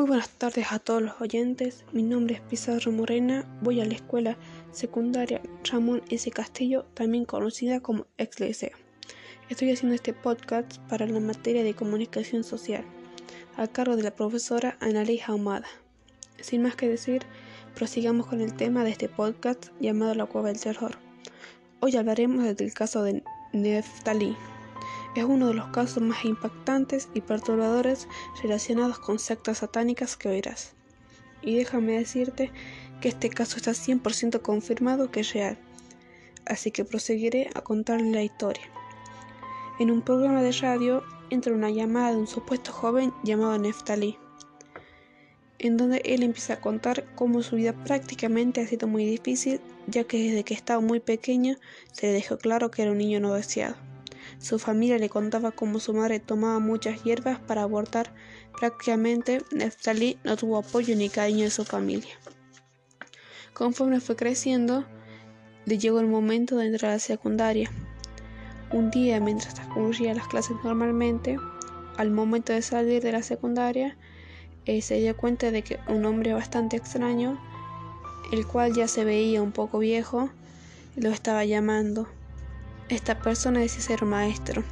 Muy buenas tardes a todos los oyentes. Mi nombre es Pizarro Morena. Voy a la escuela secundaria Ramón S. Castillo, también conocida como Ex Estoy haciendo este podcast para la materia de comunicación social, a cargo de la profesora Annalise Ahumada. Sin más que decir, prosigamos con el tema de este podcast llamado La Cueva del Terror. Hoy hablaremos del caso de Neftali es uno de los casos más impactantes y perturbadores relacionados con sectas satánicas que oirás. Y déjame decirte que este caso está 100% confirmado que es real, así que proseguiré a contarle la historia. En un programa de radio entra una llamada de un supuesto joven llamado Neftali, en donde él empieza a contar cómo su vida prácticamente ha sido muy difícil, ya que desde que estaba muy pequeño se le dejó claro que era un niño no deseado. Su familia le contaba cómo su madre tomaba muchas hierbas para abortar. Prácticamente Neftali no tuvo apoyo ni cariño de su familia. Conforme fue creciendo, le llegó el momento de entrar a la secundaria. Un día, mientras transcurría las clases normalmente, al momento de salir de la secundaria, eh, se dio cuenta de que un hombre bastante extraño, el cual ya se veía un poco viejo, lo estaba llamando. Esta persona decía ser maestro.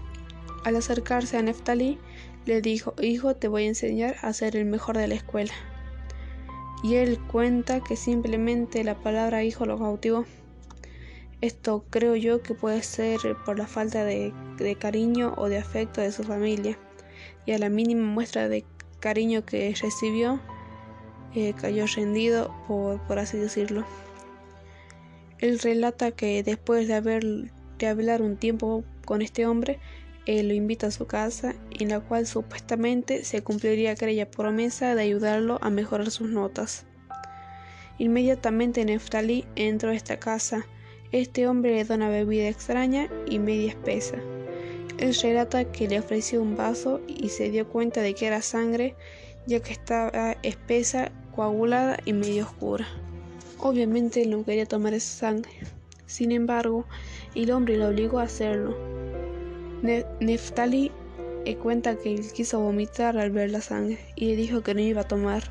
Al acercarse a Neftali, le dijo, hijo, te voy a enseñar a ser el mejor de la escuela. Y él cuenta que simplemente la palabra hijo lo cautivó. Esto creo yo que puede ser por la falta de, cariño o de afecto de su familia. Y a la mínima muestra de cariño que recibió, eh, cayó rendido, por, por así decirlo. Él relata que después de haber de hablar un tiempo con este hombre, él lo invita a su casa, en la cual supuestamente se cumpliría aquella promesa de ayudarlo a mejorar sus notas. Inmediatamente Neftali entró a esta casa. Este hombre le da una bebida extraña y media espesa. Él relata que le ofreció un vaso y se dio cuenta de que era sangre, ya que estaba espesa, coagulada y medio oscura. Obviamente él no quería tomar esa sangre. Sin embargo, el hombre lo obligó a hacerlo. Neftali eh, cuenta que él quiso vomitar al ver la sangre y le dijo que no iba a tomar,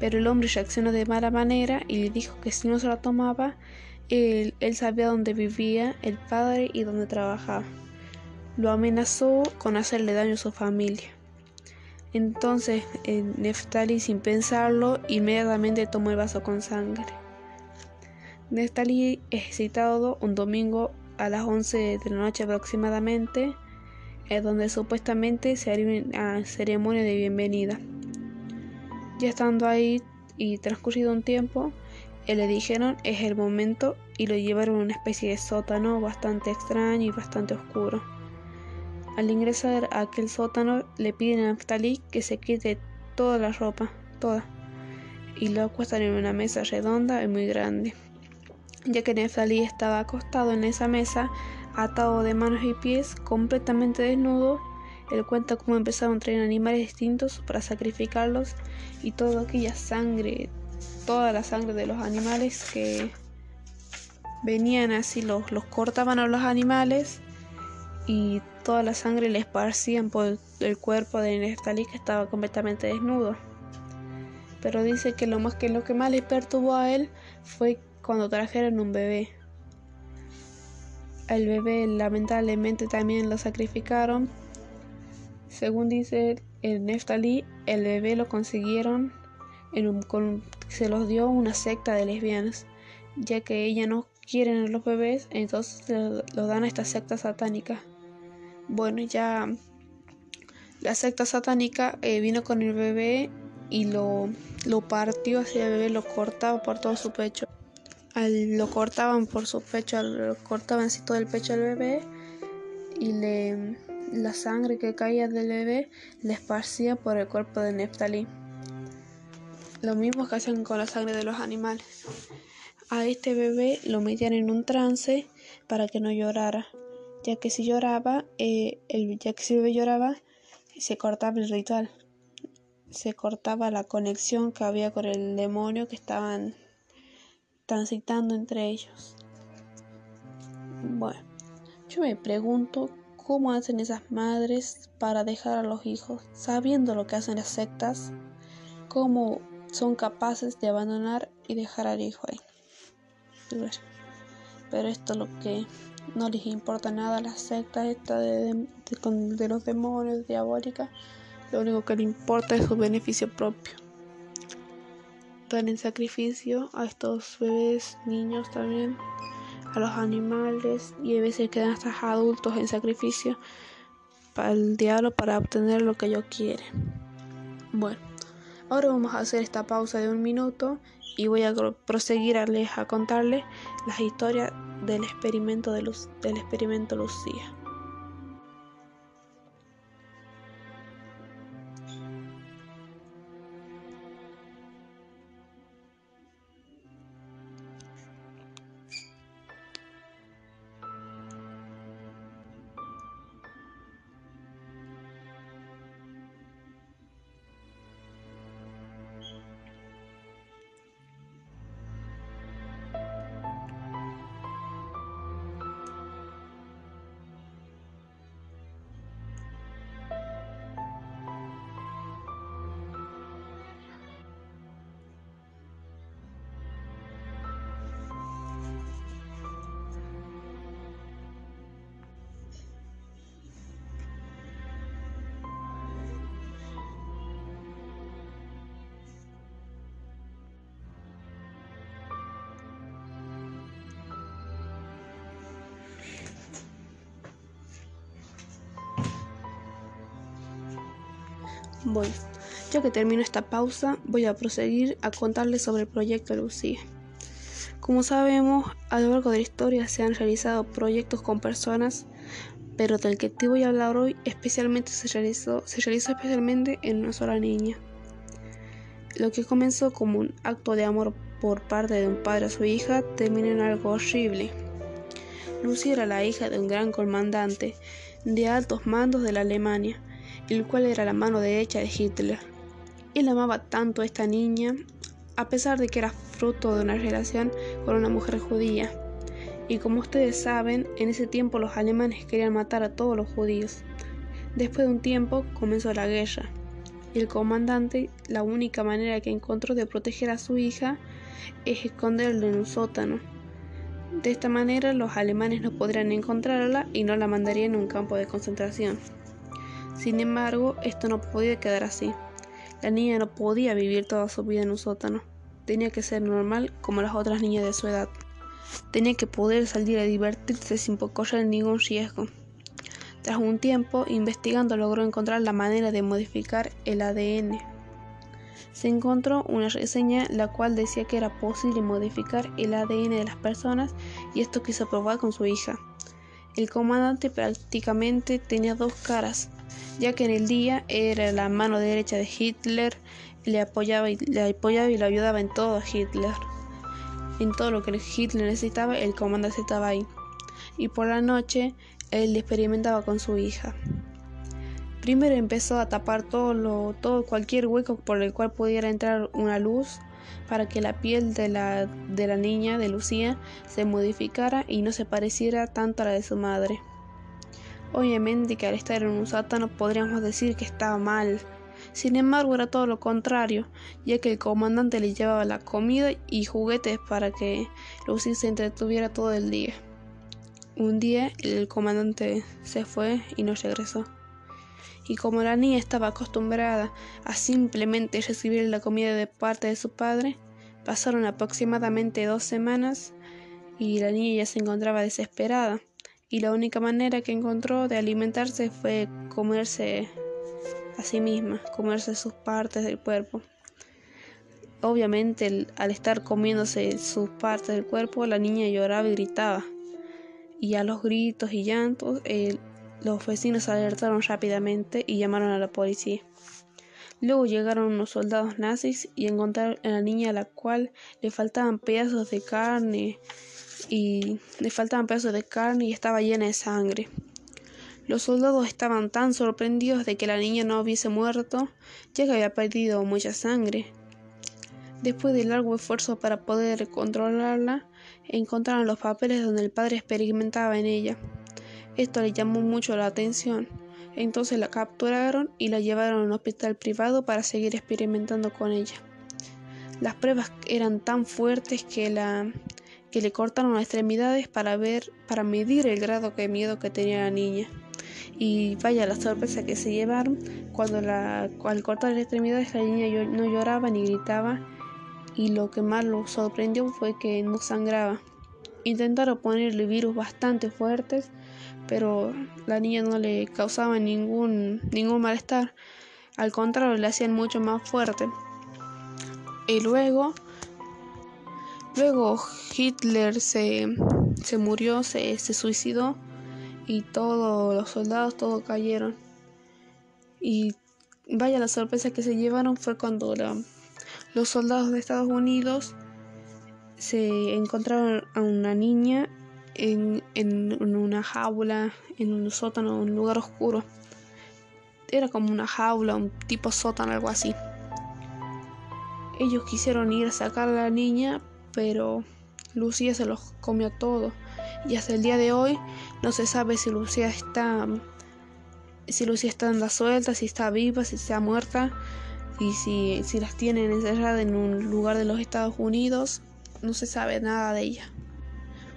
pero el hombre reaccionó de mala manera y le dijo que si no se la tomaba, él, sabía dónde vivía el padre y dónde trabajaba. Lo amenazó con hacerle daño a su familia. Entonces eh, Neftali, sin pensarlo, inmediatamente tomó el vaso con sangre. Neftali es citado un domingo a las 11 de la noche aproximadamente, es donde supuestamente se haría una ceremonia de bienvenida. Ya estando ahí y transcurrido un tiempo, le dijeron es el momento y lo llevaron a una especie de sótano bastante extraño y bastante oscuro. Al ingresar a aquel sótano le piden a Naftali que se quite toda la ropa, toda, y lo acuestan en una mesa redonda y muy grande ya que Neftali estaba acostado en esa mesa, atado de manos y pies, completamente desnudo. Él cuenta cómo empezaron a traer animales distintos para sacrificarlos y toda aquella sangre, toda la sangre de los animales que venían así, los, cortaban a los animales y toda la sangre le esparcían por el cuerpo de Neftali que estaba completamente desnudo. Pero dice que lo más que lo que más le perturbó a él fue cuando trajeron un bebé. El bebé lamentablemente también lo sacrificaron. Según dice el Neftali, el bebé lo consiguieron en un, se los dio una secta de lesbianas, ya que ella no quieren a los bebés, entonces lo, dan a esta secta satánica. Bueno, ya la secta satánica eh, vino con el bebé y lo, lo partió hacia el bebé, lo cortaba por todo su pecho lo cortaban por su pecho, lo cortaban así todo el pecho al bebé y le, la sangre que caía del bebé le esparcía por el cuerpo de Neftali. Lo mismo que hacían con la sangre de los animales. A este bebé lo metían en un trance para que no llorara, ya que si lloraba, eh, el, ya que si el bebé lloraba, se cortaba el ritual, se cortaba la conexión que había con el demonio que estaban transitando entre ellos. Bueno, yo me pregunto cómo hacen esas madres para dejar a los hijos, sabiendo lo que hacen las sectas, cómo son capaces de abandonar y dejar al hijo ahí. Pero esto es lo que no les importa nada a la secta esta de, de los demonios diabólicas. Lo único que les importa es su beneficio propio. Dan en sacrificio a estos bebés, niños también, a los animales y a veces quedan hasta adultos en sacrificio para el diablo para obtener lo que ellos quieren. Bueno, ahora vamos a hacer esta pausa de un minuto y voy a proseguir a, a contarles las historias del experimento de Luz, del experimento Lucía. Bueno, ya que termino esta pausa, voy a proseguir a contarles sobre el proyecto Lucía. Como sabemos, a lo largo de la historia se han realizado proyectos con personas, pero del que te voy a hablar hoy especialmente se realizó, se especialmente en una sola niña. Lo que comenzó como un acto de amor por parte de un padre a su hija terminó en algo horrible. Lucía era la hija de un gran comandante de altos mandos de la Alemania, el cual era la mano derecha de Hitler. Él amaba tanto a esta niña, a pesar de que era fruto de una relación con una mujer judía. Y como ustedes saben, en ese tiempo los alemanes querían matar a todos los judíos. Después de un tiempo comenzó la guerra. Y el comandante, la única manera que encontró de proteger a su hija es esconderla en un sótano. De esta manera los alemanes no podrían encontrarla y no la mandarían a un campo de concentración. Sin embargo, esto no podía quedar así. La niña no podía vivir toda su vida en un sótano. Tenía que ser normal como las otras niñas de su edad. Tenía que poder salir a divertirse sin correr ningún riesgo. Tras un tiempo, investigando logró encontrar la manera de modificar el ADN. Se encontró una reseña la cual decía que era posible modificar el ADN de las personas y esto quiso probar con su hija. El comandante prácticamente tenía dos caras, ya que en el día era la mano derecha de Hitler, le apoyaba y le apoyaba y le ayudaba en todo a Hitler. En todo lo que Hitler necesitaba, el comandante estaba ahí. Y por la noche, él experimentaba con su hija. Primero empezó a tapar todo, lo, todo cualquier hueco por el cual pudiera entrar una luz para que la piel de la, de la niña, de Lucía, se modificara y no se pareciera tanto a la de su madre. Obviamente que al estar en un sótano podríamos decir que estaba mal. Sin embargo, era todo lo contrario, ya que el comandante le llevaba la comida y juguetes para que Lucía se entretuviera todo el día. Un día el comandante se fue y no regresó. Y como la niña estaba acostumbrada a simplemente recibir la comida de parte de su padre, pasaron aproximadamente dos semanas y la niña ya se encontraba desesperada y la única manera que encontró de alimentarse fue comerse a sí misma, comerse sus partes del cuerpo. Obviamente al estar comiéndose sus partes del cuerpo, la niña lloraba y gritaba. Y a los gritos y llantos, los vecinos alertaron rápidamente y llamaron a la policía. Luego llegaron unos soldados nazis y encontraron a la niña a la cual le faltaban pedazos de carne, y le faltaban pedazos de carne y estaba llena de sangre. Los soldados estaban tan sorprendidos de que la niña no hubiese muerto, ya que había perdido mucha sangre. Después de largo esfuerzo para poder controlarla, encontraron los papeles donde el padre experimentaba en ella. Esto le llamó mucho la atención, Entonces la capturaron y la llevaron a un hospital privado para seguir experimentando con ella. Las pruebas eran tan fuertes que, la, que le cortaron las extremidades para ver, para medir el grado de miedo que tenía la niña. Y vaya la sorpresa que se llevaron cuando la, al cortar las extremidades la niña no lloraba ni gritaba y lo que más lo sorprendió fue que no sangraba. Intentaron ponerle virus bastante fuertes, pero la niña no le causaba ningún, ningún malestar. Al contrario, le hacían mucho más fuerte. Y luego, luego Hitler se, se murió, se, se suicidó y todos los soldados, todos cayeron. Y vaya la sorpresa que se llevaron fue cuando los soldados de Estados Unidos se encontraron a una niña en, en, una jaula, en un sótano, un lugar oscuro. Era como una jaula, un tipo sótano, algo así. Ellos quisieron ir a sacar a la niña, pero Lucía se los comió todo. Y hasta el día de hoy no se sabe si Lucía está si Lucía está dando suelta, si está viva, si está muerta y si, si las tienen encerradas en un lugar de los Estados Unidos. No se sabe nada de ella.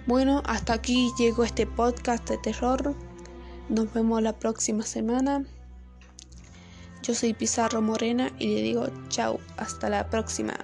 Bueno, hasta aquí llegó este podcast de terror. Nos vemos la próxima semana. Yo soy Pizarro Morena y le digo chao, hasta la próxima.